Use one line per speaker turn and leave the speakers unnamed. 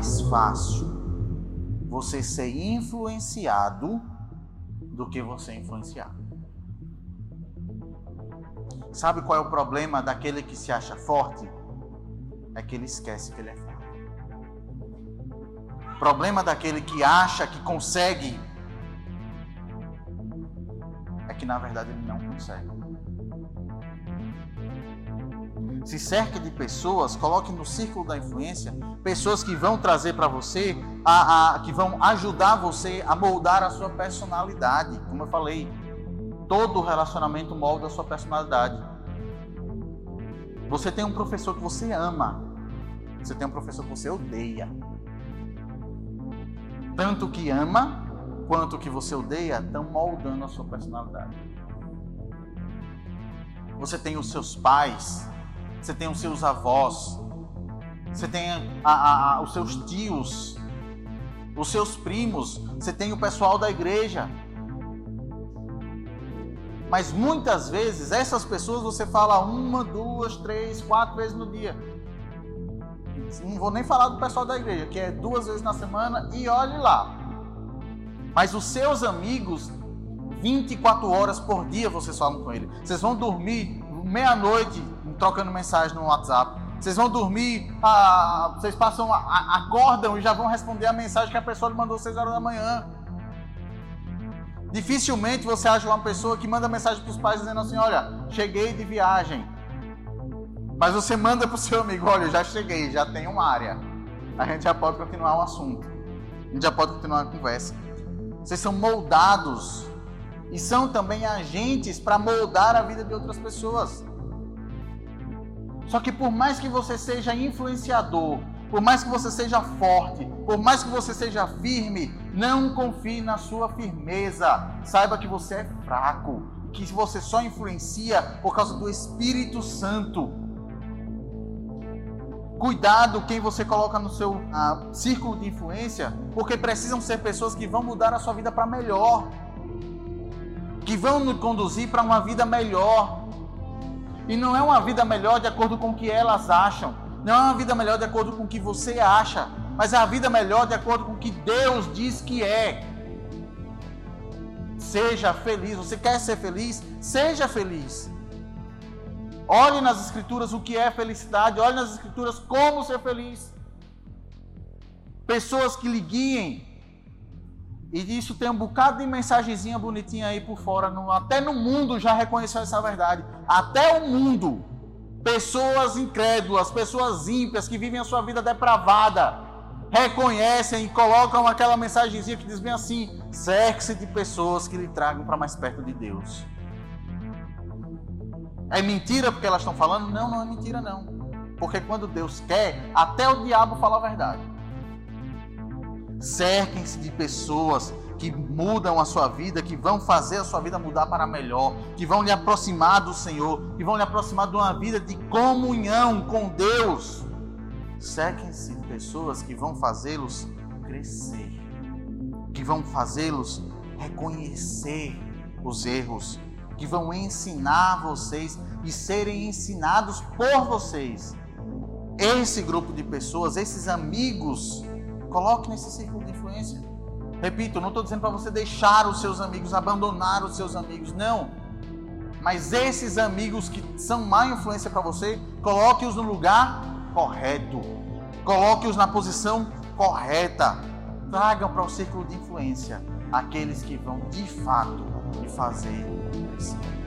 mais fácil você ser influenciado do que você influenciar. Sabe qual é o problema daquele que se acha forte? É que ele esquece que ele é fraco. O problema daquele que acha que consegue é que na verdade ele não consegue. Se cerque de pessoas, coloque no círculo da influência pessoas que vão trazer para você, a, a, que vão ajudar você a moldar a sua personalidade. Como eu falei, todo relacionamento molda a sua personalidade. Você tem um professor que você ama, você tem um professor que você odeia. Tanto que ama, quanto que você odeia, estão moldando a sua personalidade. Você tem os seus pais, você tem os seus avós, você tem a, a, a, os seus tios, os seus primos, você tem o pessoal da igreja. Mas muitas vezes essas pessoas você fala uma, duas, três, quatro vezes no dia. Não vou nem falar do pessoal da igreja, que é duas vezes na semana e olhe lá. Mas os seus amigos, 24 horas por dia vocês falam com ele. Vocês vão dormir meia-noite trocando mensagem no WhatsApp. Vocês vão dormir, ah, vocês passam, ah, acordam e já vão responder a mensagem que a pessoa lhe mandou às 6 horas da manhã. Dificilmente você acha uma pessoa que manda mensagem para os pais dizendo assim: Olha, cheguei de viagem. Mas você manda para o seu amigo: Olha, já cheguei, já tenho uma área. A gente já pode continuar o assunto. A gente já pode continuar a conversa. Vocês são moldados e são também agentes para moldar a vida de outras pessoas. Só que por mais que você seja influenciador, por mais que você seja forte, por mais que você seja firme, não confie na sua firmeza. Saiba que você é fraco, que você só influencia por causa do Espírito Santo. Cuidado quem você coloca no seu uh, círculo de influência, porque precisam ser pessoas que vão mudar a sua vida para melhor, que vão conduzir para uma vida melhor, e não é uma vida melhor de acordo com o que elas acham. Não é uma vida melhor de acordo com o que você acha. Mas é a vida melhor de acordo com o que Deus diz que é. Seja feliz. Você quer ser feliz? Seja feliz. Olhe nas Escrituras o que é felicidade. Olhe nas Escrituras como ser feliz. Pessoas que lhe guiem e disso tem um bocado de mensagenzinha bonitinha aí por fora. No, até no mundo já reconheceu essa verdade. Até o mundo. Pessoas incrédulas, pessoas ímpias que vivem a sua vida depravada, reconhecem e colocam aquela mensagenzinha que diz bem assim: cerque-se de pessoas que lhe tragam para mais perto de Deus. É mentira porque elas estão falando? Não, não é mentira não. Porque quando Deus quer, até o diabo fala a verdade. Cerquem-se de pessoas que mudam a sua vida, que vão fazer a sua vida mudar para melhor, que vão lhe aproximar do Senhor, que vão lhe aproximar de uma vida de comunhão com Deus. Cerquem-se de pessoas que vão fazê-los crescer, que vão fazê-los reconhecer os erros, que vão ensinar vocês e serem ensinados por vocês. Esse grupo de pessoas, esses amigos, Coloque nesse círculo de influência. Repito, não estou dizendo para você deixar os seus amigos, abandonar os seus amigos, não. Mas esses amigos que são má influência para você, coloque-os no lugar correto. Coloque-os na posição correta. Tragam para o círculo de influência aqueles que vão de fato lhe fazer crescer.